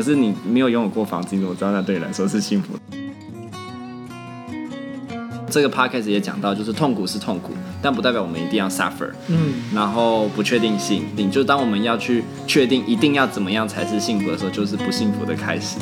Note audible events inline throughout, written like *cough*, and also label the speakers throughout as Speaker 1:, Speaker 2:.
Speaker 1: 可是你没有拥有过房子，你怎么知道那对你来说是幸福？这个 podcast 也讲到，就是痛苦是痛苦，但不代表我们一定要 suffer。
Speaker 2: 嗯，
Speaker 1: 然后不确定性，就当我们要去确定一定要怎么样才是幸福的时候，就是不幸福的开始。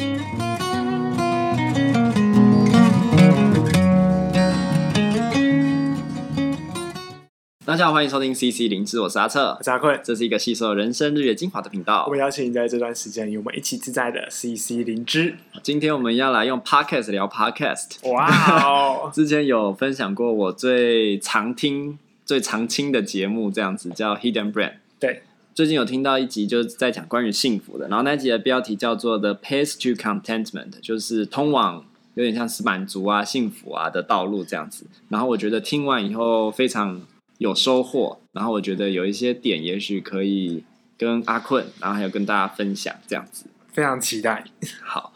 Speaker 1: 大家好，欢迎收听 CC 灵芝，我是阿策，
Speaker 2: 我是阿坤，
Speaker 1: 这是一个吸收人生日月精华的频道。
Speaker 2: 我们邀请你在这段时间与我们一起自在的 CC 灵芝。
Speaker 1: 今天我们要来用 Podcast 聊 Podcast。
Speaker 2: 哇哦！*laughs*
Speaker 1: 之前有分享过我最常听、最常听的节目，这样子叫 Hidden Brand。
Speaker 2: 对，
Speaker 1: 最近有听到一集，就是在讲关于幸福的。然后那集的标题叫做 The Path to Contentment，就是通往有点像是满足啊、幸福啊的道路这样子。然后我觉得听完以后非常。有收获，然后我觉得有一些点，也许可以跟阿坤，然后还有跟大家分享这样子，
Speaker 2: 非常期待。*laughs*
Speaker 1: 好，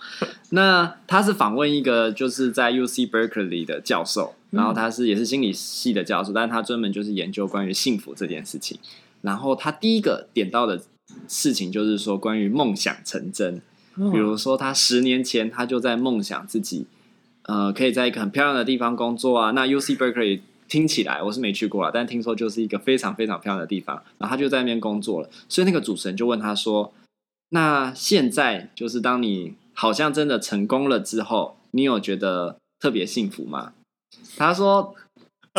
Speaker 1: 那他是访问一个就是在 UC Berkeley 的教授，然后他是也是心理系的教授，但是他专门就是研究关于幸福这件事情。然后他第一个点到的事情就是说关于梦想成真，比如说他十年前他就在梦想自己，呃，可以在一个很漂亮的地方工作啊。那 UC Berkeley。听起来我是没去过了，但听说就是一个非常非常漂亮的地方。然后他就在那边工作了，所以那个主持人就问他说：“那现在就是当你好像真的成功了之后，你有觉得特别幸福吗？”他说：“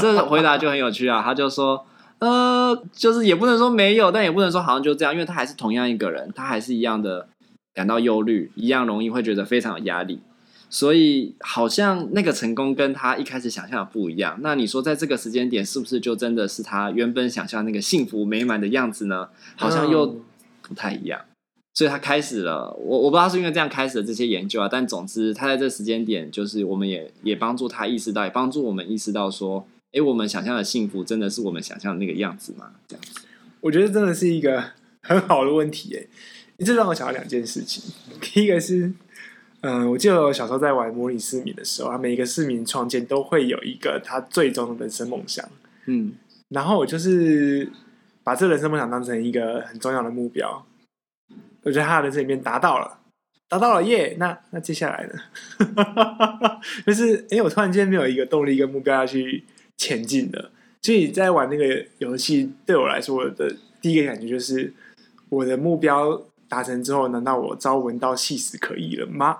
Speaker 1: 这个回答就很有趣啊。”他就说：“呃，就是也不能说没有，但也不能说好像就这样，因为他还是同样一个人，他还是一样的感到忧虑，一样容易会觉得非常有压力。”所以好像那个成功跟他一开始想象的不一样。那你说在这个时间点，是不是就真的是他原本想象那个幸福美满的样子呢？好像又不太一样。所以他开始了，我我不知道是因为这样开始了这些研究啊。但总之，他在这时间点，就是我们也也帮助他意识到，也帮助我们意识到说，哎，我们想象的幸福真的是我们想象的那个样子吗？这样子，
Speaker 2: 我觉得真的是一个很好的问题。哎，你这让我想到两件事情。第一个是。嗯，我记得我小时候在玩模拟市民的时候啊，每一个市民创建都会有一个他最终的人生梦想。嗯，然后我就是把这人生梦想当成一个很重要的目标。我觉得他的人生里面达到了，达到了耶！那那接下来呢？*laughs* 就是哎，我突然间没有一个动力、一个目标要去前进的。所以在玩那个游戏，对我来说，我的第一个感觉就是我的目标。达成之后，难道我朝闻道夕死可以了吗？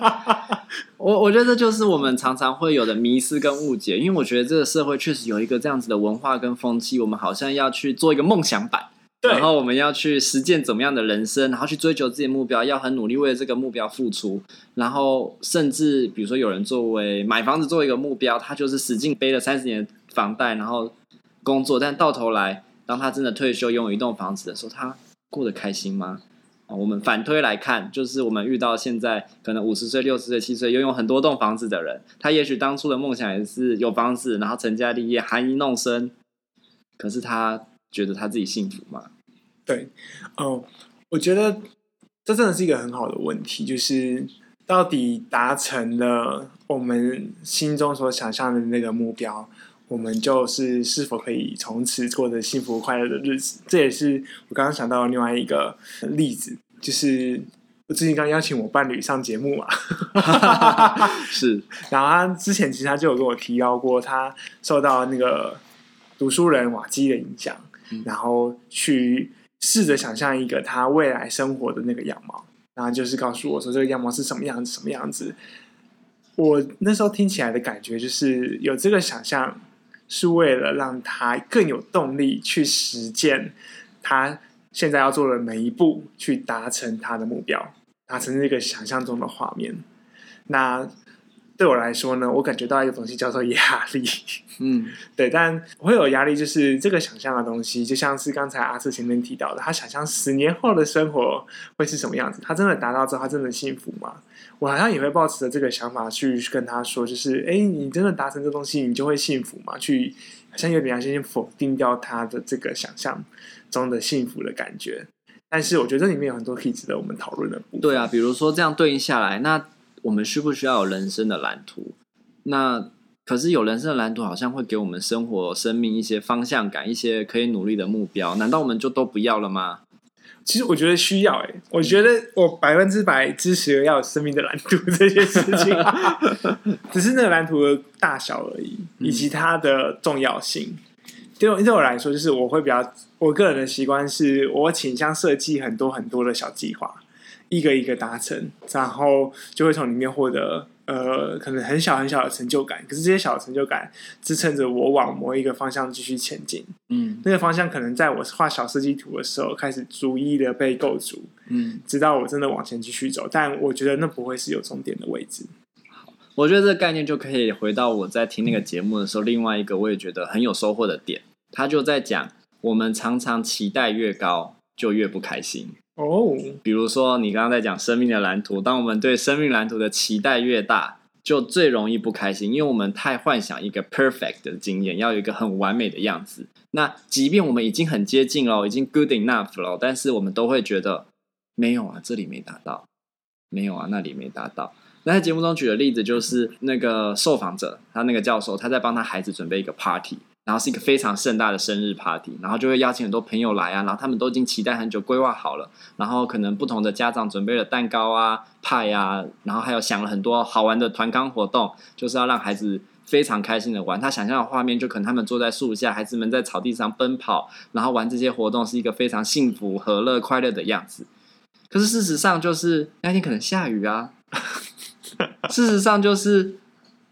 Speaker 2: *laughs*
Speaker 1: 我我觉得这就是我们常常会有的迷失跟误解，因为我觉得这个社会确实有一个这样子的文化跟风气，我们好像要去做一个梦想版，然后我们要去实践怎么样的人生，然后去追求自己的目标，要很努力为了这个目标付出，然后甚至比如说有人作为买房子作为一个目标，他就是使劲背了三十年房贷，然后工作，但到头来，当他真的退休拥有一栋房子的时候，他。过得开心吗？我们反推来看，就是我们遇到现在可能五十岁、六十岁、七十岁拥有很多栋房子的人，他也许当初的梦想也是有房子，然后成家立业、含饴弄孙。可是他觉得他自己幸福吗？
Speaker 2: 对，哦，我觉得这真的是一个很好的问题，就是到底达成了我们心中所想象的那个目标。我们就是是否可以从此过着幸福快乐的日子？这也是我刚刚想到的另外一个例子，就是我最近刚邀请我伴侣上节目嘛，*laughs*
Speaker 1: 是。
Speaker 2: 然后他之前其实他就有跟我提到过，他受到那个读书人瓦基的影响，嗯、然后去试着想象一个他未来生活的那个样貌，然后就是告诉我说这个样貌是什么样子，什么样子。我那时候听起来的感觉就是有这个想象。是为了让他更有动力去实践他现在要做的每一步，去达成他的目标，达成这个想象中的画面。那对我来说呢，我感觉到一个东西叫做压力。*laughs* 嗯，对，但会有压力，就是这个想象的东西，就像是刚才阿瑟前面提到的，他想象十年后的生活会是什么样子？他真的达到之后，他真的幸福吗？我好像也会抱持着这个想法去跟他说，就是，哎，你真的达成这东西，你就会幸福吗？去好像有点要先否定掉他的这个想象中的幸福的感觉。但是我觉得这里面有很多可以值得我们讨论的部分。
Speaker 1: 对啊，比如说这样对应下来，那我们需不需要有人生的蓝图？那可是有人生的蓝图，好像会给我们生活、生命一些方向感，一些可以努力的目标。难道我们就都不要了吗？
Speaker 2: 其实我觉得需要哎、欸，我觉得我百分之百支持要有生命的蓝图 *laughs* 这件事情，*laughs* 只是那个蓝图的大小而已，以及它的重要性。对我对我来说，就是我会比较，我个人的习惯是我倾向设计很多很多的小计划，一个一个达成，然后就会从里面获得。呃，可能很小很小的成就感，可是这些小的成就感支撑着我往某一个方向继续前进。嗯，那个方向可能在我画小设计图的时候开始逐一的被构筑，嗯，直到我真的往前继续走。但我觉得那不会是有终点的位置。
Speaker 1: 好，我觉得这个概念就可以回到我在听那个节目的时候，嗯，另外一个我也觉得很有收获的点，他就在讲我们常常期待越高，就越不开心。哦比如说你刚刚在讲生命的蓝图，当我们对生命蓝图的期待越大，就最容易不开心，因为我们太幻想一个 perfect 的经验，要有一个很完美的样子。那即便我们已经很接近了，已经 good enough 了，但是我们都会觉得没有啊，这里没达到，没有啊，那里没达到。那在节目中举的例子就是那个受访者，他那个教授，他在帮他孩子准备一个 party。然后是一个非常盛大的生日 party，然后就会邀请很多朋友来啊，然后他们都已经期待很久，规划好了，然后可能不同的家长准备了蛋糕啊、派啊，然后还有想了很多好玩的团康活动，就是要让孩子非常开心的玩。他想象的画面就可能他们坐在树下，孩子们在草地上奔跑，然后玩这些活动是一个非常幸福、和乐、快乐的样子。可是事实上就是那天可能下雨啊，*laughs* 事实上就是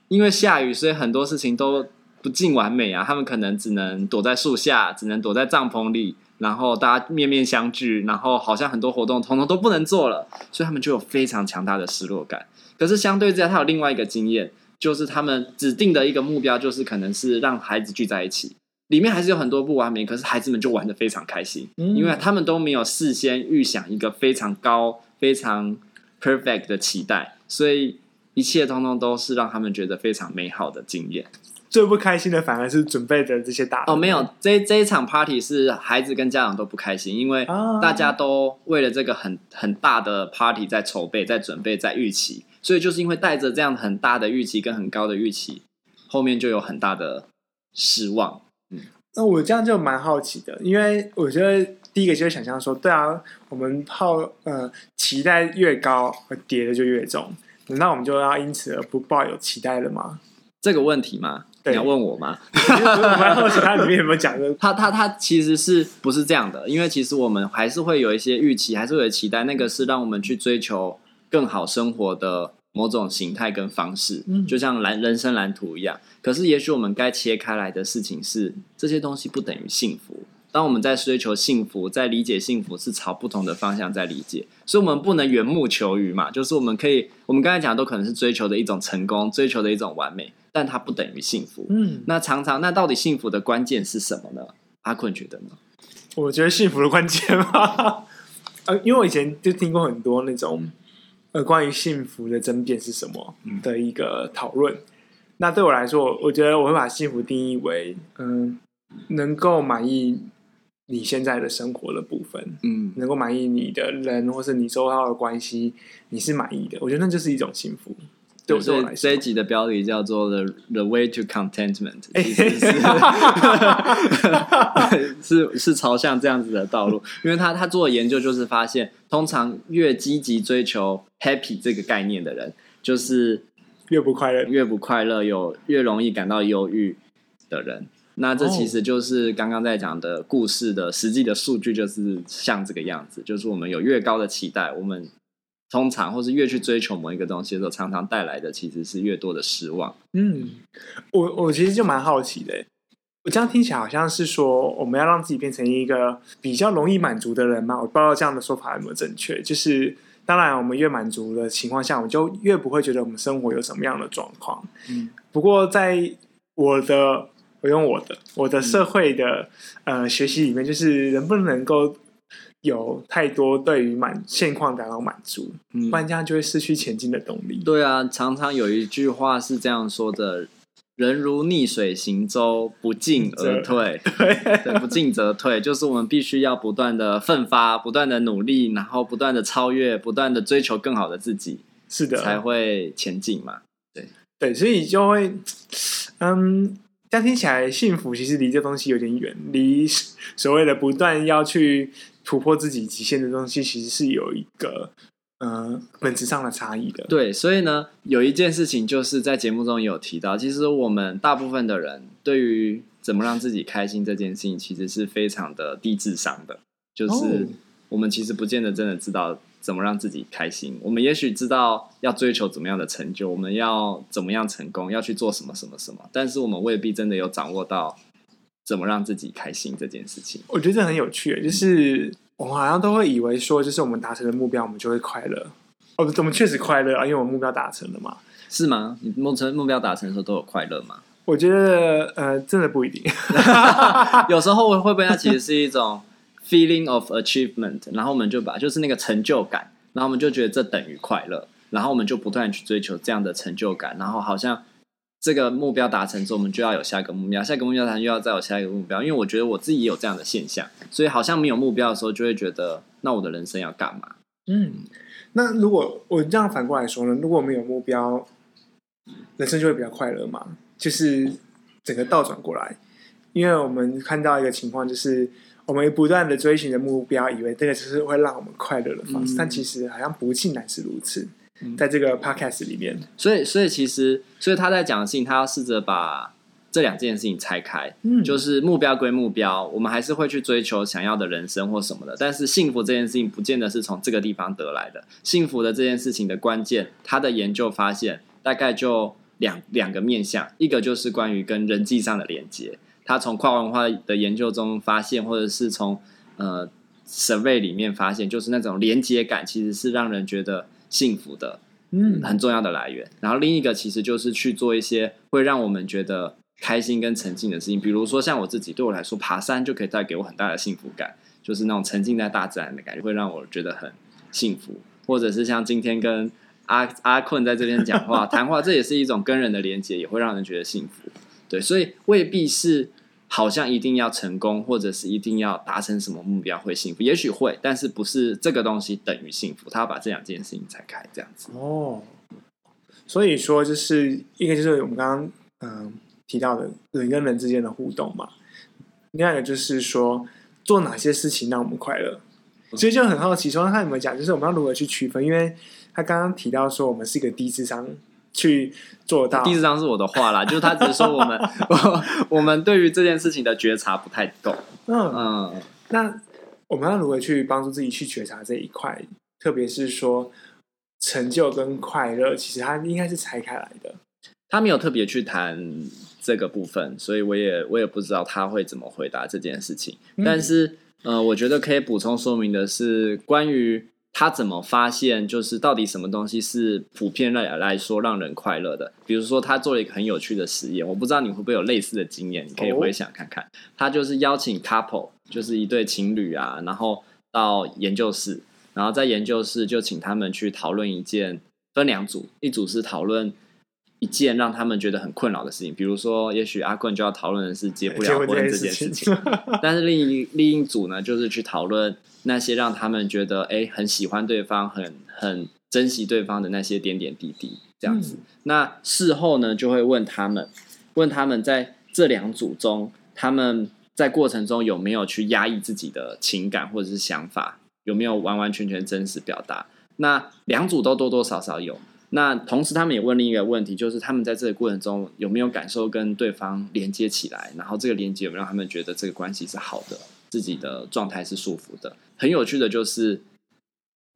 Speaker 1: 因为下雨，所以很多事情都。不尽完美啊！他们可能只能躲在树下，只能躲在帐篷里，然后大家面面相觑，然后好像很多活动统统都不能做了，所以他们就有非常强大的失落感。可是相对之下，他有另外一个经验，就是他们指定的一个目标，就是可能是让孩子聚在一起，里面还是有很多不完美，可是孩子们就玩的非常开心，嗯、因为他们都没有事先预想一个非常高、非常 perfect 的期待，所以一切通通都是让他们觉得非常美好的经验。
Speaker 2: 最不开心的反而是准备的这些大
Speaker 1: 哦，没有，这这一场 party 是孩子跟家长都不开心，因为大家都为了这个很很大的 party 在筹备、在准备、在预期，所以就是因为带着这样很大的预期跟很高的预期，后面就有很大的失望。嗯，
Speaker 2: 那我这样就蛮好奇的，因为我觉得第一个就会想象说，对啊，我们抱呃期待越高，跌的就越重，那我们就要因此而不抱有期待了吗？
Speaker 1: 这个问题吗？你要问我吗？*laughs*
Speaker 2: 我蛮好奇他里面有没有讲的。
Speaker 1: 他他他其实是不是这样的？因为其实我们还是会有一些预期，还是会有期待。那个是让我们去追求更好生活的某种形态跟方式，嗯、就像蓝人生蓝图一样。可是，也许我们该切开来的事情是，这些东西不等于幸福。当我们在追求幸福，在理解幸福是朝不同的方向在理解，所以我们不能缘木求鱼嘛。就是我们可以，我们刚才讲的都可能是追求的一种成功，追求的一种完美。但它不等于幸福。嗯，那常常，那到底幸福的关键是什么呢？阿坤觉得呢？
Speaker 2: 我觉得幸福的关键嘛，*laughs* 呃，因为我以前就听过很多那种呃关于幸福的争辩是什么的一个讨论。嗯、那对我来说，我觉得我会把幸福定义为嗯、呃，能够满意你现在的生活的部分，嗯，能够满意你的人或是你周遭的关系，你是满意的。我觉得那就是一种幸福。对，
Speaker 1: 所以这一集的标题叫做 The The Way to Contentment，其实是 *laughs* 是 *laughs* 是朝向这样子的道路，因为他他做的研究就是发现，通常越积极追求 happy 这个概念的人，就是
Speaker 2: 越不快乐，
Speaker 1: 越不快乐，有越容易感到忧郁的人。那这其实就是刚刚在讲的故事的实际的数据，就是像这个样子，就是我们有越高的期待，我们。通常，或是越去追求某一个东西的时候，常常带来的其实是越多的失望。
Speaker 2: 嗯，我我其实就蛮好奇的，我这样听起来好像是说，我们要让自己变成一个比较容易满足的人嘛？我不知道这样的说法有没有正确。就是当然，我们越满足的情况下，我们就越不会觉得我们生活有什么样的状况。嗯，不过在我的我用我的我的社会的、嗯、呃学习里面，就是能不能够。有太多对于满现况感到满足，嗯，不然这样就会失去前进的动力。
Speaker 1: 对啊，常常有一句话是这样说的：“人如逆水行舟，不进则退。*laughs* ”对，对，不进则退，*laughs* 就是我们必须要不断的奋发，不断的努力，然后不断的超越，不断的追求更好的自己，
Speaker 2: 是的，
Speaker 1: 才会前进嘛。对，
Speaker 2: 对，所以就会，嗯，这样听起来幸福其实离这东西有点远，离所谓的不断要去。突破自己极限的东西，其实是有一个呃本质上的差异的。
Speaker 1: 对，所以呢，有一件事情就是在节目中有提到，其实我们大部分的人对于怎么让自己开心这件事情，其实是非常的低智商的，就是我们其实不见得真的知道。怎么让自己开心？我们也许知道要追求怎么样的成就，我们要怎么样成功，要去做什么什么什么，但是我们未必真的有掌握到怎么让自己开心这件事情。
Speaker 2: 我觉得这很有趣，就是我们好像都会以为说，就是我们达成的目标，我们就会快乐。哦，我们确实快乐啊，因为我们目标达成了嘛。
Speaker 1: 是吗？你目成目标达成的时候都有快乐吗？
Speaker 2: 我觉得呃，真的不一定。*laughs* *laughs*
Speaker 1: 有时候会不会它其实是一种。Feeling of achievement，然后我们就把就是那个成就感，然后我们就觉得这等于快乐，然后我们就不断去追求这样的成就感，然后好像这个目标达成之后，我们就要有下一个目标，下一个目标达成又要再有下一个目标。因为我觉得我自己也有这样的现象，所以好像没有目标的时候，就会觉得那我的人生要干嘛？
Speaker 2: 嗯，那如果我这样反过来说呢？如果没有目标，人生就会比较快乐嘛？就是整个倒转过来，因为我们看到一个情况就是。我们不断的追寻的目标，以为这个就是会让我们快乐的方式，嗯、但其实好像不尽然是如此。嗯、在这个 podcast 里面，
Speaker 1: 所以，所以其实，所以他在讲的事情，他要试着把这两件事情拆开。嗯，就是目标归目标，我们还是会去追求想要的人生或什么的。但是，幸福这件事情不见得是从这个地方得来的。幸福的这件事情的关键，他的研究发现，大概就两两个面向，一个就是关于跟人际上的连接。他从跨文化的研究中发现，或者是从呃 survey 里面发现，就是那种连接感其实是让人觉得幸福的，嗯，很重要的来源。然后另一个其实就是去做一些会让我们觉得开心跟沉浸的事情，比如说像我自己，对我来说，爬山就可以带给我很大的幸福感，就是那种沉浸在大自然的感觉，会让我觉得很幸福。或者是像今天跟阿阿困在这边讲话 *laughs* 谈话，这也是一种跟人的连接，也会让人觉得幸福。对，所以未必是。好像一定要成功，或者是一定要达成什么目标会幸福，也许会，但是不是这个东西等于幸福？他要把这两件事情拆开，这样子。
Speaker 2: 哦，所以说就是一个就是我们刚刚嗯提到的人跟人之间的互动嘛，另外一个就是说做哪些事情让我们快乐。其实就很好奇，说他有没有讲，就是我们要如何去区分？因为他刚刚提到说我们是一个低智商。去做到。
Speaker 1: 第四章是我的话啦，就是他只是说我们 *laughs* 我，我们对于这件事情的觉察不太够。嗯嗯，
Speaker 2: 那我们要如何去帮助自己去觉察这一块？特别是说成就跟快乐，其实它应该是拆开来的。
Speaker 1: 他没有特别去谈这个部分，所以我也我也不知道他会怎么回答这件事情。嗯、但是，呃，我觉得可以补充说明的是关于。他怎么发现，就是到底什么东西是普遍来来说让人快乐的？比如说，他做了一个很有趣的实验，我不知道你会不会有类似的经验，你可以回想看看。他就是邀请 couple，就是一对情侣啊，然后到研究室，然后在研究室就请他们去讨论一件，分两组，一组是讨论一件让他们觉得很困扰的事情，比如说，也许阿坤就要讨论的是结不了婚这件事情，*laughs* 但是另一另一组呢，就是去讨论。那些让他们觉得哎，很喜欢对方，很很珍惜对方的那些点点滴滴，这样子。嗯、那事后呢，就会问他们，问他们在这两组中，他们在过程中有没有去压抑自己的情感或者是想法，有没有完完全全真实表达？那两组都多多少少有。那同时，他们也问另一个问题，就是他们在这个过程中有没有感受跟对方连接起来，然后这个连接有没有让他们觉得这个关系是好的？自己的状态是舒服的，很有趣的就是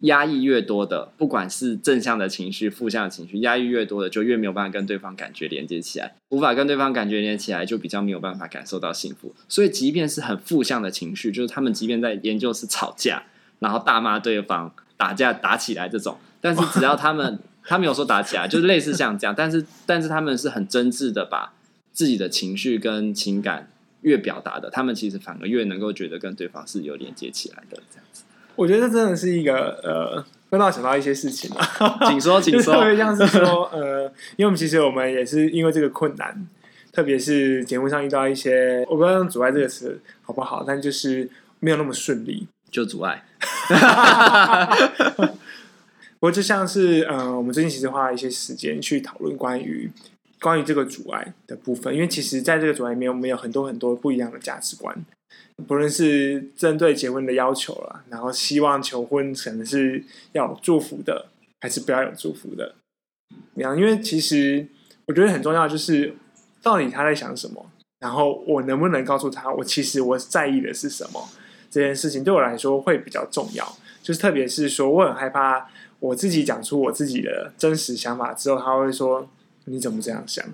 Speaker 1: 压抑越多的，不管是正向的情绪、负向的情绪，压抑越多的就越没有办法跟对方感觉连接起来，无法跟对方感觉连接起来，就比较没有办法感受到幸福。所以，即便是很负向的情绪，就是他们即便在研究室吵架，然后大骂对方、打架打起来这种，但是只要他们他没有说打起来，*laughs* 就是类似像这样，但是但是他们是很真挚的把自己的情绪跟情感。越表达的，他们其实反而越能够觉得跟对方是有连接起来的，这样子。
Speaker 2: 我觉得这真的是一个呃，会让我想到一些事情啊。
Speaker 1: 请说，*laughs* 请说。
Speaker 2: 特别像是说，呃，因为我们其实我们也是因为这个困难，特别是节目上遇到一些，我不知道用“阻碍”这个词好不好，但就是没有那么顺利，
Speaker 1: 就阻碍。*laughs*
Speaker 2: 不过就像是呃，我们最近其实花了一些时间去讨论关于。关于这个阻碍的部分，因为其实在这个阻碍里面，我们有很多很多不一样的价值观。不论是针对结婚的要求啦，然后希望求婚可能是要有祝福的，还是不要有祝福的？这样，因为其实我觉得很重要，就是到底他在想什么，然后我能不能告诉他，我其实我在意的是什么？这件事情对我来说会比较重要。就是特别是说，我很害怕我自己讲出我自己的真实想法之后，他会说你怎么这样想，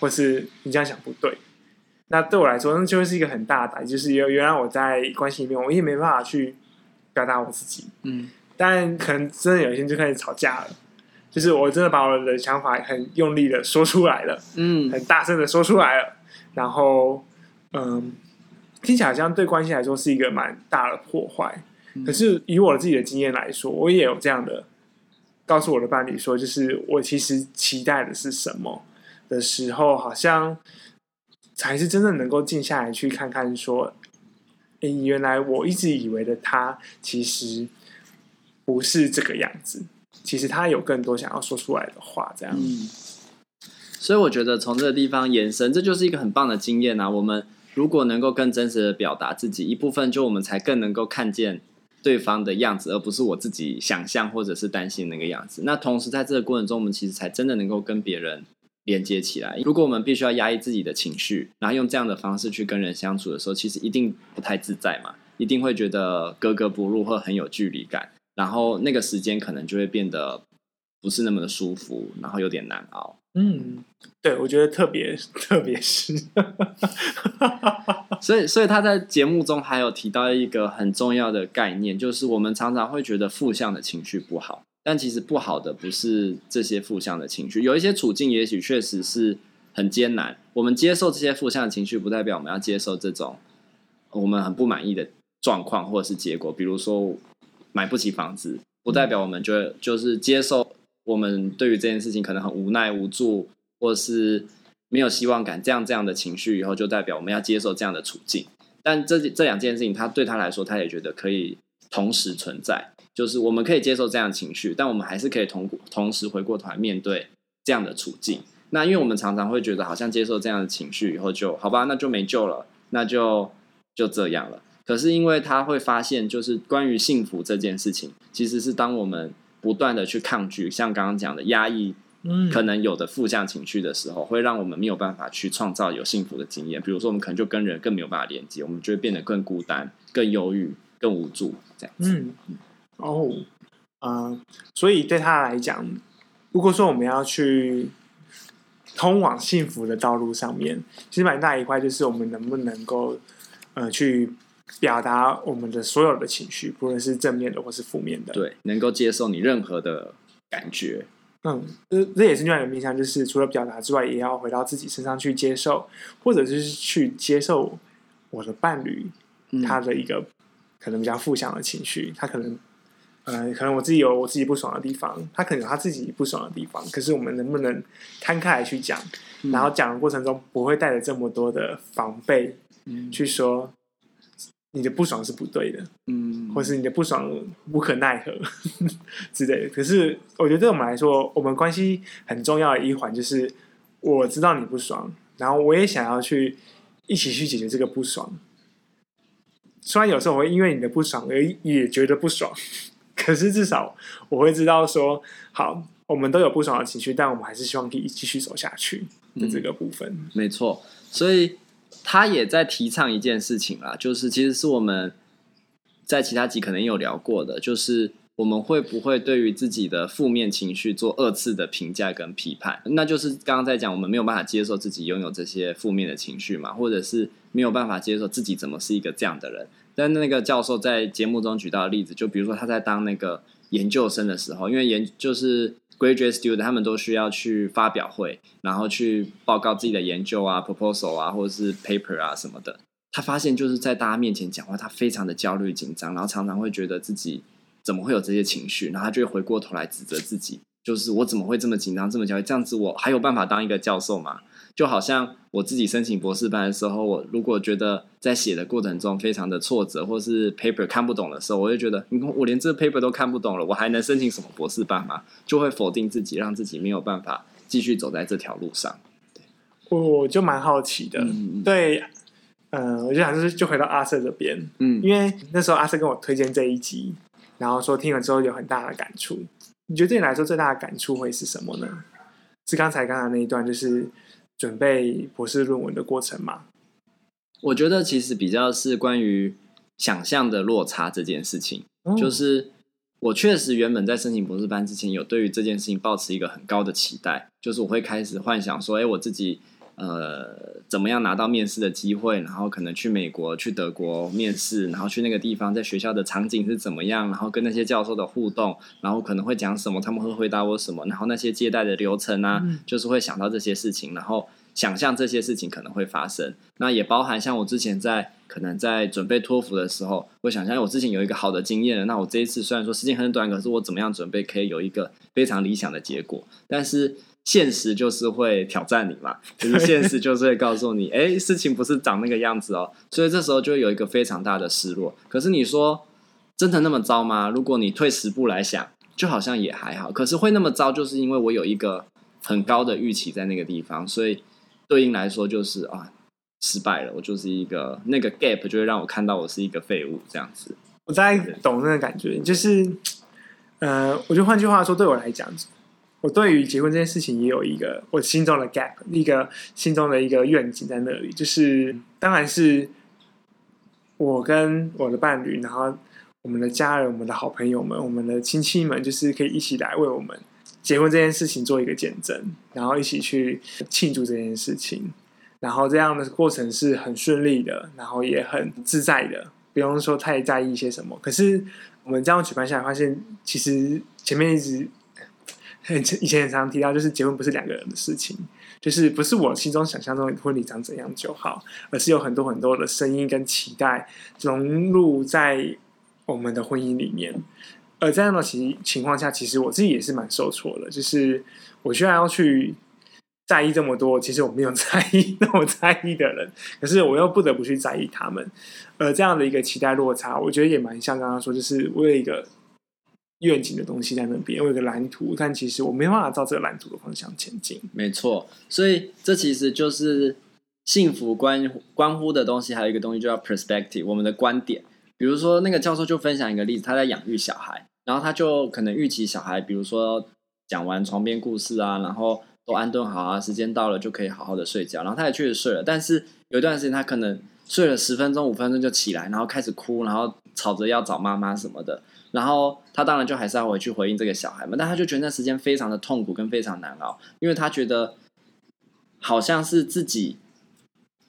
Speaker 2: 或是你这样想不对。那对我来说，那就会是一个很大的打击，就是原原来我在关系里面，我也没办法去表达我自己。嗯，但可能真的有一天就开始吵架了，就是我真的把我的想法很用力的说出来了，嗯，很大声的说出来了，然后嗯，听起来好像对关系来说是一个蛮大的破坏。可是以我自己的经验来说，我也有这样的告诉我的伴侣说，就是我其实期待的是什么的时候，好像。才是真正能够静下来去看看，说，欸，原来我一直以为的他，其实不是这个样子。其实他有更多想要说出来的话，这样。嗯。
Speaker 1: 所以我觉得从这个地方延伸，这就是一个很棒的经验啊！我们如果能够更真实的表达自己，一部分就我们才更能够看见对方的样子，而不是我自己想象或者是担心那个样子。那同时在这个过程中，我们其实才真的能够跟别人。连接起来。如果我们必须要压抑自己的情绪，然后用这样的方式去跟人相处的时候，其实一定不太自在嘛，一定会觉得格格不入或很有距离感，然后那个时间可能就会变得不是那么的舒服，然后有点难熬。
Speaker 2: 嗯，对，我觉得特别 *laughs* 特别是，*laughs*
Speaker 1: 所以所以他在节目中还有提到一个很重要的概念，就是我们常常会觉得负向的情绪不好。但其实不好的不是这些负向的情绪，有一些处境也许确实是很艰难。我们接受这些负向的情绪，不代表我们要接受这种我们很不满意的状况或者是结果。比如说买不起房子，不代表我们就就是接受我们对于这件事情可能很无奈无助，或是没有希望感这样这样的情绪，以后就代表我们要接受这样的处境。但这这两件事情，他对他来说，他也觉得可以同时存在。就是我们可以接受这样的情绪，但我们还是可以同同时回过头来面对这样的处境。那因为我们常常会觉得，好像接受这样的情绪以后就好吧，那就没救了，那就就这样了。可是因为他会发现，就是关于幸福这件事情，其实是当我们不断的去抗拒，像刚刚讲的压抑，可能有的负向情绪的时候，会让我们没有办法去创造有幸福的经验。比如说，我们可能就跟人更没有办法连接，我们就会变得更孤单、更忧郁、更无助，这样子。嗯
Speaker 2: 哦，啊，所以对他来讲，如果说我们要去通往幸福的道路上面，其实蛮大一块就是我们能不能够呃去表达我们的所有的情绪，不论是正面的或是负面的，
Speaker 1: 对，能够接受你任何的感觉。
Speaker 2: 嗯，这这也是另外一个面向，就是除了表达之外，也要回到自己身上去接受，或者就是去接受我的伴侣他的一个可能比较负向的情绪，他可能。呃，可能我自己有我自己不爽的地方，他可能有他自己不爽的地方。可是我们能不能摊开来去讲，嗯、然后讲的过程中不会带着这么多的防备，嗯、去说你的不爽是不对的，嗯，或是你的不爽无可奈何 *laughs* 之类的。可是我觉得对我们来说，我们关系很重要的一环就是我知道你不爽，然后我也想要去一起去解决这个不爽。虽然有时候我会因为你的不爽而也觉得不爽。*laughs* 可是至少我会知道说，好，我们都有不爽的情绪，但我们还是希望可以继续走下去的这个部分。
Speaker 1: 嗯，没错，所以他也在提倡一件事情啦，就是其实是我们在其他集可能有聊过的，就是我们会不会对于自己的负面情绪做二次的评价跟批判？那就是刚刚在讲，我们没有办法接受自己拥有这些负面的情绪嘛，或者是没有办法接受自己怎么是一个这样的人。但那个教授在节目中举到的例子，就比如说他在当那个研究生的时候，因为研就是 graduate student，他们都需要去发表会，然后去报告自己的研究啊、proposal 啊，或者是 paper 啊什么的。他发现就是在大家面前讲话，他非常的焦虑紧张，然后常常会觉得自己怎么会有这些情绪，然后他就会回过头来指责自己，就是我怎么会这么紧张、这么焦虑？这样子我还有办法当一个教授吗？就好像我自己申请博士班的时候，我如果觉得在写的过程中非常的挫折，或是 paper 看不懂的时候，我就觉得，你看我连这 paper 都看不懂了，我还能申请什么博士班吗？就会否定自己，让自己没有办法继续走在这条路上。
Speaker 2: 我就蛮好奇的，嗯、对嗯，我就想就是就回到阿瑟这边，
Speaker 1: 嗯，
Speaker 2: 因为那时候阿瑟跟我推荐这一集，然后说听了之后有很大的感触。你觉得对你来说最大的感触会是什么呢？是刚才刚才那一段，就是准备博士论文的过程吗？
Speaker 1: 我觉得其实比较是关于想象的落差这件事情，哦、就是我确实原本在申请博士班之前，有对于这件事情抱持一个很高的期待，就是我会开始幻想说，哎，我自己。呃，怎么样拿到面试的机会？然后可能去美国、去德国面试，然后去那个地方，在学校的场景是怎么样？然后跟那些教授的互动，然后可能会讲什么？他们会回答我什么？然后那些接待的流程啊，嗯、就是会想到这些事情，然后想象这些事情可能会发生。那也包含像我之前在可能在准备托福的时候，我想象我之前有一个好的经验了。那我这一次虽然说时间很短，可是我怎么样准备可以有一个非常理想的结果？但是。现实就是会挑战你嘛，*laughs* 就是现实就是会告诉你，哎，事情不是长那个样子哦，所以这时候就会有一个非常大的失落。可是你说真的那么糟吗？如果你退十步来想，就好像也还好。可是会那么糟，就是因为我有一个很高的预期在那个地方，所以对应来说就是啊，失败了。我就是一个那个 gap 就会让我看到我是一个废物这样子。
Speaker 2: 我大概懂那个感觉，就是呃，我觉得换句话说，对我来讲。我对于结婚这件事情也有一个我心中的 gap，一个心中的一个愿景在那里，就是当然是我跟我的伴侣，然后我们的家人、我们的好朋友们、我们的亲戚们，就是可以一起来为我们结婚这件事情做一个见证，然后一起去庆祝这件事情，然后这样的过程是很顺利的，然后也很自在的，不用说太在意一些什么。可是我们这样举办下来，发现其实前面一直。以前很常提到，就是结婚不是两个人的事情，就是不是我心中想象中婚礼长怎样就好，而是有很多很多的声音跟期待融入在我们的婚姻里面。而这样的情情况下，其实我自己也是蛮受挫的，就是我居然要去在意这么多，其实我没有 *laughs* 在意那么在意的人，可是我又不得不去在意他们。而这样的一个期待落差，我觉得也蛮像刚刚说，就是为了一个。愿景的东西在那边，我有个蓝图，但其实我没办法照这个蓝图的方向前进。
Speaker 1: 没错，所以这其实就是幸福关关乎的东西。还有一个东西就叫 perspective，我们的观点。比如说，那个教授就分享一个例子，他在养育小孩，然后他就可能预期小孩，比如说讲完床边故事啊，然后都安顿好啊，时间到了就可以好好的睡觉，然后他也确实睡了。但是有一段时间，他可能睡了十分钟、五分钟就起来，然后开始哭，然后吵着要找妈妈什么的。然后他当然就还是要回去回应这个小孩嘛，但他就觉得那时间非常的痛苦跟非常难熬，因为他觉得好像是自己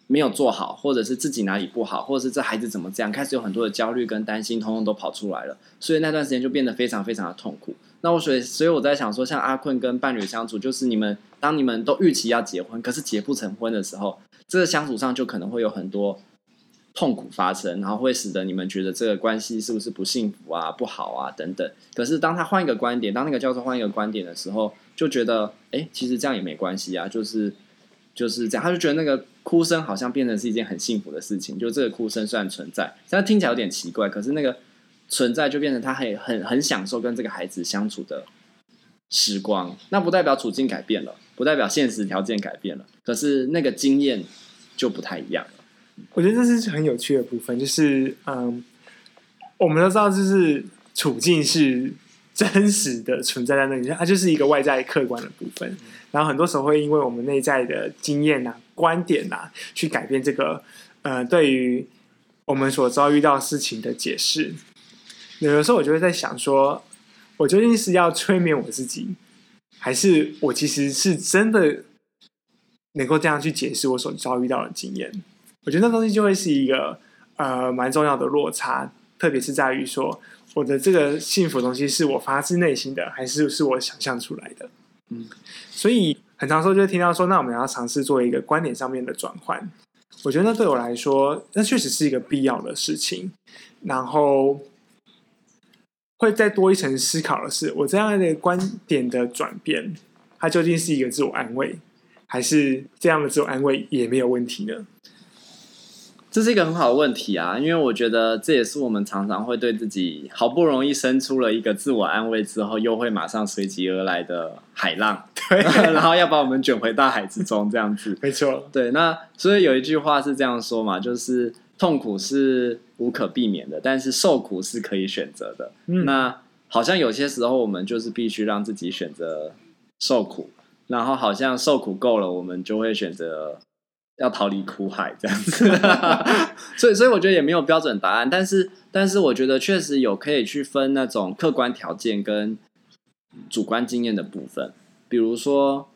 Speaker 1: 没有做好，或者是自己哪里不好，或者是这孩子怎么这样，开始有很多的焦虑跟担心，通通都跑出来了，所以那段时间就变得非常非常的痛苦。那我所以所以我在想说，像阿坤跟伴侣相处，就是你们当你们都预期要结婚，可是结不成婚的时候，这个相处上就可能会有很多。痛苦发生，然后会使得你们觉得这个关系是不是不幸福啊、不好啊等等。可是当他换一个观点，当那个教授换一个观点的时候，就觉得，哎，其实这样也没关系啊，就是就是这样。他就觉得那个哭声好像变成是一件很幸福的事情，就这个哭声虽然存在，但听起来有点奇怪，可是那个存在就变成他很很很享受跟这个孩子相处的时光。那不代表处境改变了，不代表现实条件改变了，可是那个经验就不太一样。
Speaker 2: 我觉得这是很有趣的部分，就是嗯，我们都知道，就是处境是真实的存在在那里，它就是一个外在客观的部分。然后很多时候会因为我们内在的经验呐、观点呐，去改变这个呃，对于我们所遭遇到事情的解释。有的时候我就会在想说，我究竟是要催眠我自己，还是我其实是真的能够这样去解释我所遭遇到的经验？我觉得那东西就会是一个呃蛮重要的落差，特别是在于说我的这个幸福的东西是我发自内心的，还是是我想象出来的？嗯，所以很常说就会听到说，那我们要尝试做一个观点上面的转换。我觉得那对我来说，那确实是一个必要的事情。然后会再多一层思考的是，我这样的观点的转变，它究竟是一个自我安慰，还是这样的自我安慰也没有问题呢？
Speaker 1: 这是一个很好的问题啊，因为我觉得这也是我们常常会对自己好不容易生出了一个自我安慰之后，又会马上随即而来的海浪，对，*laughs* 然后要把我们卷回大海之中，这样子，
Speaker 2: 没错，
Speaker 1: 对。那所以有一句话是这样说嘛，就是痛苦是无可避免的，但是受苦是可以选择的。嗯，那好像有些时候我们就是必须让自己选择受苦，然后好像受苦够了，我们就会选择。要逃离苦海这样子，所以所以我觉得也没有标准答案，但是但是我觉得确实有可以去分那种客观条件跟主观经验的部分，比如说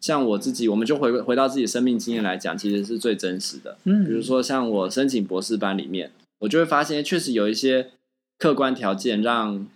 Speaker 1: 像我自己，我们就回回到自己生命经验来讲，其实是最真实的。嗯，比如说像我申请博士班里面，我就会发现确实有一些客观条件让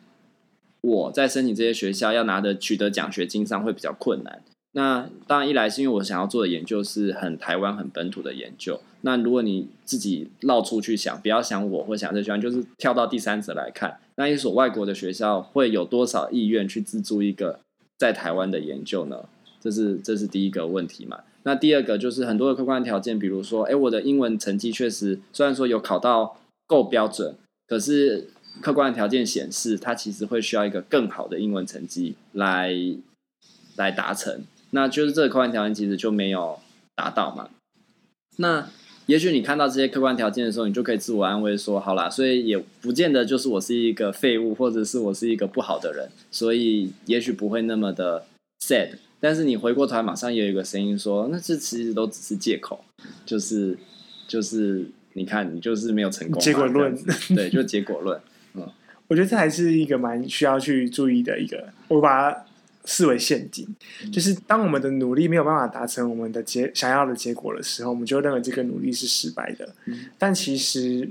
Speaker 1: 我在申请这些学校要拿的取得奖学金上会比较困难。那当然，一来是因为我想要做的研究是很台湾、很本土的研究。那如果你自己绕出去想，不要想我或想这学校，就是跳到第三者来看，那一所外国的学校会有多少意愿去资助一个在台湾的研究呢？这是这是第一个问题嘛。那第二个就是很多的客观条件，比如说，哎，我的英文成绩确实虽然说有考到够标准，可是客观条件显示，它其实会需要一个更好的英文成绩来来达成。那就是这个客观条件其实就没有达到嘛。那也许你看到这些客观条件的时候，你就可以自我安慰说：好啦，所以也不见得就是我是一个废物，或者是我是一个不好的人，所以也许不会那么的 sad。但是你回过头来，马上也有一个声音说：那这其实都只是借口，就是就是你看你就是没有成功，
Speaker 2: 结果论，
Speaker 1: 对，就结果论。嗯，
Speaker 2: 我觉得这还是一个蛮需要去注意的一个，我把它。视为陷阱，就是当我们的努力没有办法达成我们的结想要的结果的时候，我们就认为这个努力是失败的。但其实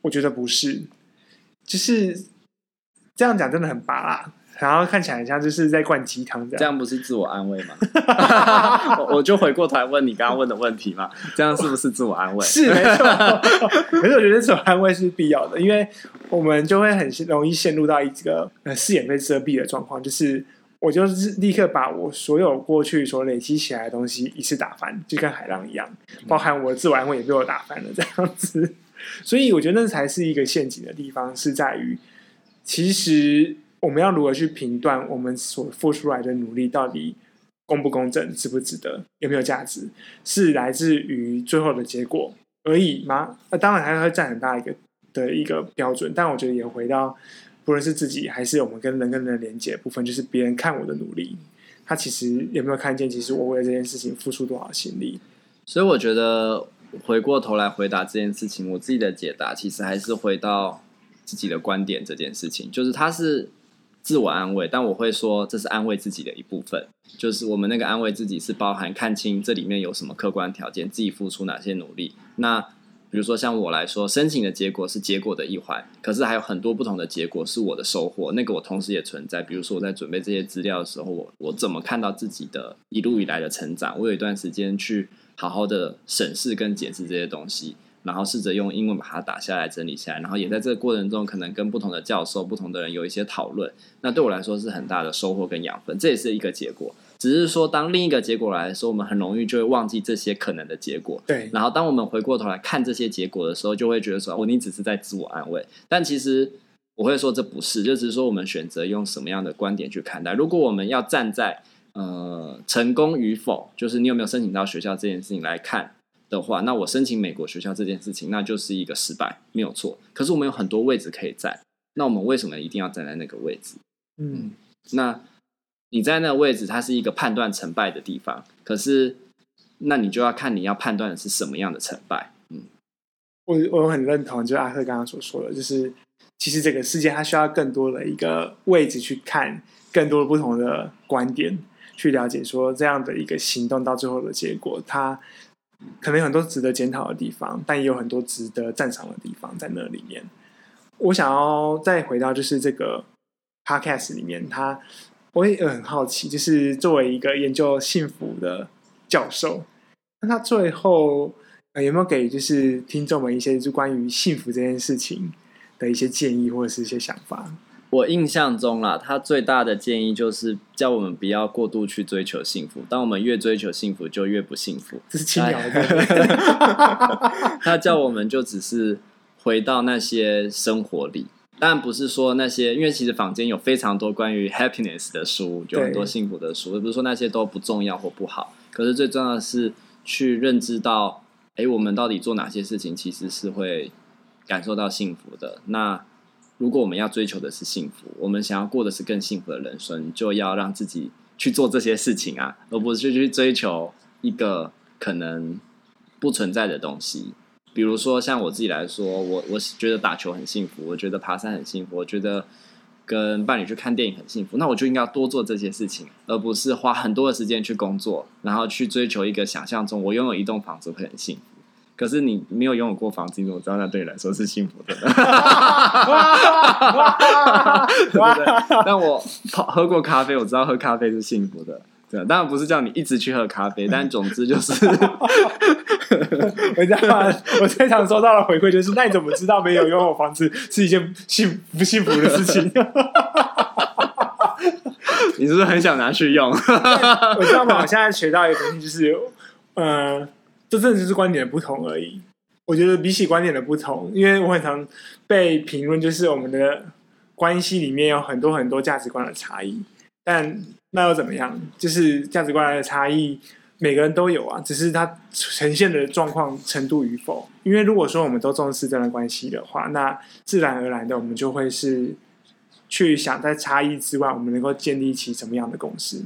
Speaker 2: 我觉得不是，就是这样讲真的很拔辣，然后看起来很像就是在灌鸡汤这样。
Speaker 1: 这样不是自我安慰吗？*laughs* 我我就回过头来问你刚刚问的问题嘛，这样是不是自我安慰？
Speaker 2: 是没错，*laughs* 可是我觉得自我安慰是必要的，因为我们就会很容易陷入到一个呃视野被遮蔽的状况，就是。我就是立刻把我所有过去所累积起来的东西一次打翻，就跟海浪一样，包含我的自我安慰也被我打翻了，这样子。所以我觉得那才是一个陷阱的地方，是在于，其实我们要如何去评断我们所付出来的努力到底公不公正、值不值得、有没有价值，是来自于最后的结果而已吗？那当然还会占很大一个的一个标准，但我觉得也回到。不论是自己还是我们跟人跟人的连接部分，就是别人看我的努力，他其实有没有看见？其实我为了这件事情付出多少心力？
Speaker 1: 所以我觉得回过头来回答这件事情，我自己的解答其实还是回到自己的观点。这件事情就是他是自我安慰，但我会说这是安慰自己的一部分。就是我们那个安慰自己是包含看清这里面有什么客观条件，自己付出哪些努力。那比如说，像我来说，申请的结果是结果的一环，可是还有很多不同的结果是我的收获，那个我同时也存在。比如说，我在准备这些资料的时候，我我怎么看到自己的一路以来的成长？我有一段时间去好好的审视跟解释这些东西，然后试着用英文把它打下来、整理下来，然后也在这个过程中，可能跟不同的教授、不同的人有一些讨论。那对我来说是很大的收获跟养分，这也是一个结果。只是说，当另一个结果来的时候，我们很容易就会忘记这些可能的结果。
Speaker 2: 对。
Speaker 1: 然后，当我们回过头来看这些结果的时候，就会觉得说：“哦，你只是在自我安慰。”但其实我会说这不是，就只是说我们选择用什么样的观点去看待。如果我们要站在呃成功与否，就是你有没有申请到学校这件事情来看的话，那我申请美国学校这件事情，那就是一个失败，没有错。可是我们有很多位置可以站，那我们为什么一定要站在那个位置？嗯，那。你在那个位置，它是一个判断成败的地方。可是，那你就要看你要判断的是什么样的成败。嗯，
Speaker 2: 我我很认同，就阿克刚刚所说的，就是其实这个世界它需要更多的一个位置去看，更多的不同的观点去了解，说这样的一个行动到最后的结果，它可能有很多值得检讨的地方，但也有很多值得赞赏的地方在那里面。我想要再回到就是这个 podcast 里面，它。我也很好奇，就是作为一个研究幸福的教授，那他最后有没有给就是听众们一些就关于幸福这件事情的一些建议或者是一些想法？
Speaker 1: 我印象中啦，他最大的建议就是叫我们不要过度去追求幸福。当我们越追求幸福，就越不幸福。
Speaker 2: 这是轻描的。*laughs*
Speaker 1: 他叫我们就只是回到那些生活里，当然不是说那些，因为其实坊间有非常多关于 happiness 的书，有很多幸福的书，也不是说那些都不重要或不好。可是最重要的是去认知到，哎，我们到底做哪些事情其实是会感受到幸福的。那如果我们要追求的是幸福，我们想要过的是更幸福的人生，就要让自己去做这些事情啊，而不是去追求一个可能不存在的东西。比如说，像我自己来说，我我觉得打球很幸福，我觉得爬山很幸福，我觉得跟伴侣去看电影很幸福，那我就应该要多做这些事情，而不是花很多的时间去工作，然后去追求一个想象中我拥有一栋房子会很幸福。可是你没有拥有过房子，你怎么知道那对你来说是幸福的？*laughs* 对不对？*laughs* 但我泡喝过咖啡，我知道喝咖啡是幸福的。对，当然不是叫你一直去喝咖啡，*laughs* 但总之就是 *laughs*
Speaker 2: 我知道，我最常收到的回馈就是：那你怎么知道没有拥有房子 *laughs* 是一件幸不幸福的事情？
Speaker 1: 你是不是很想拿去用？
Speaker 2: 我知道吗？我现在学到一个东西，就是呃。这真的只是观点的不同而已。我觉得比起观点的不同，因为我很常被评论，就是我们的关系里面有很多很多价值观的差异。但那又怎么样？就是价值观的差异，每个人都有啊，只是它呈现的状况程度与否。因为如果说我们都重视这段关系的话，那自然而然的我们就会是去想在差异之外，我们能够建立起什么样的共识。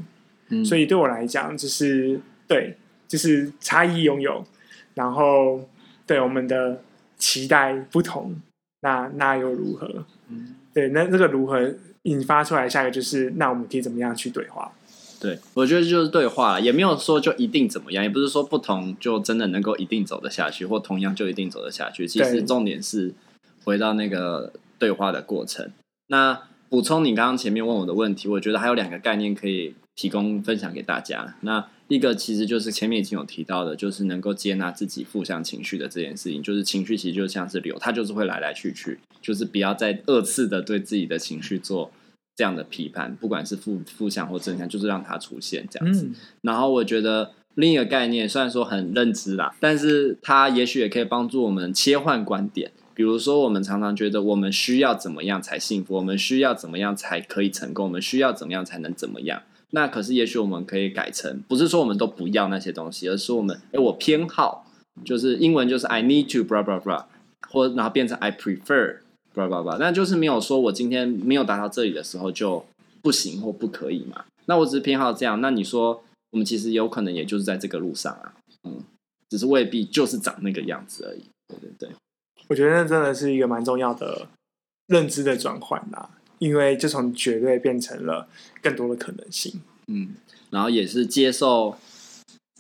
Speaker 2: 嗯，所以对我来讲，就是对。就是差异拥有，然后对我们的期待不同，那那又如何？嗯，对，那这个如何引发出来？下一个就是，那我们可以怎么样去对话？
Speaker 1: 对，我觉得就是对话了，也没有说就一定怎么样，也不是说不同就真的能够一定走得下去，或同样就一定走得下去。其实重点是回到那个对话的过程。那补充你刚刚前面问我的问题，我觉得还有两个概念可以提供分享给大家。那一个其实就是前面已经有提到的，就是能够接纳自己负向情绪的这件事情。就是情绪其实就像是流，它就是会来来去去，就是不要再二次的对自己的情绪做这样的批判，不管是负负向或正向，就是让它出现这样子。嗯。然后我觉得另一个概念虽然说很认知啦，但是它也许也可以帮助我们切换观点。比如说，我们常常觉得我们需要怎么样才幸福，我们需要怎么样才可以成功，我们需要怎么样才能怎么样。那可是，也许我们可以改成，不是说我们都不要那些东西，而是我们，哎，我偏好，就是英文就是 I need to blah blah blah，或然后变成 I prefer blah blah blah，那就是没有说我今天没有达到这里的时候就不行或不可以嘛。那我只是偏好这样，那你说我们其实有可能也就是在这个路上啊，嗯，只是未必就是长那个样子而已，对对对。
Speaker 2: 我觉得那真的是一个蛮重要的认知的转换啦。因为就从绝对变成了更多的可能性，
Speaker 1: 嗯，然后也是接受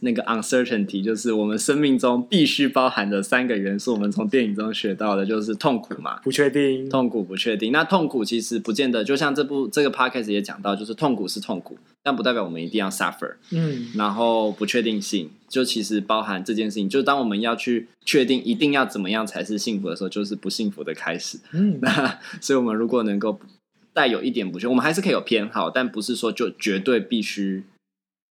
Speaker 1: 那个 uncertainty，就是我们生命中必须包含的三个元素。我们从电影中学到的就是痛苦嘛，
Speaker 2: 不确定，
Speaker 1: 痛苦不确定。那痛苦其实不见得，就像这部这个 podcast 也讲到，就是痛苦是痛苦，但不代表我们一定要 suffer。嗯，然后不确定性就其实包含这件事情，就当我们要去确定一定要怎么样才是幸福的时候，就是不幸福的开始。嗯，*laughs* 那所以我们如果能够。带有一点不确定，我们还是可以有偏好，但不是说就绝对必须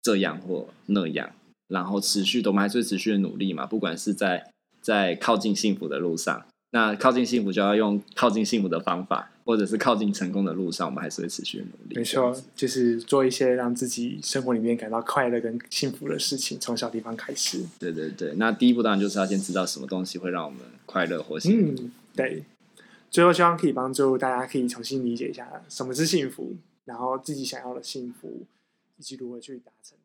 Speaker 1: 这样或那样，然后持续的，我们还是会持续的努力嘛。不管是在在靠近幸福的路上，那靠近幸福就要用靠近幸福的方法，或者是靠近成功的路上，我们还是会持续的努力。
Speaker 2: 没错，就是做一些让自己生活里面感到快乐跟幸福的事情，从小地方开始。
Speaker 1: 对对对，那第一步当然就是要先知道什么东西会让我们快乐或幸福。
Speaker 2: 嗯，对。最后，希望可以帮助大家，可以重新理解一下什么是幸福，然后自己想要的幸福，以及如何去达成。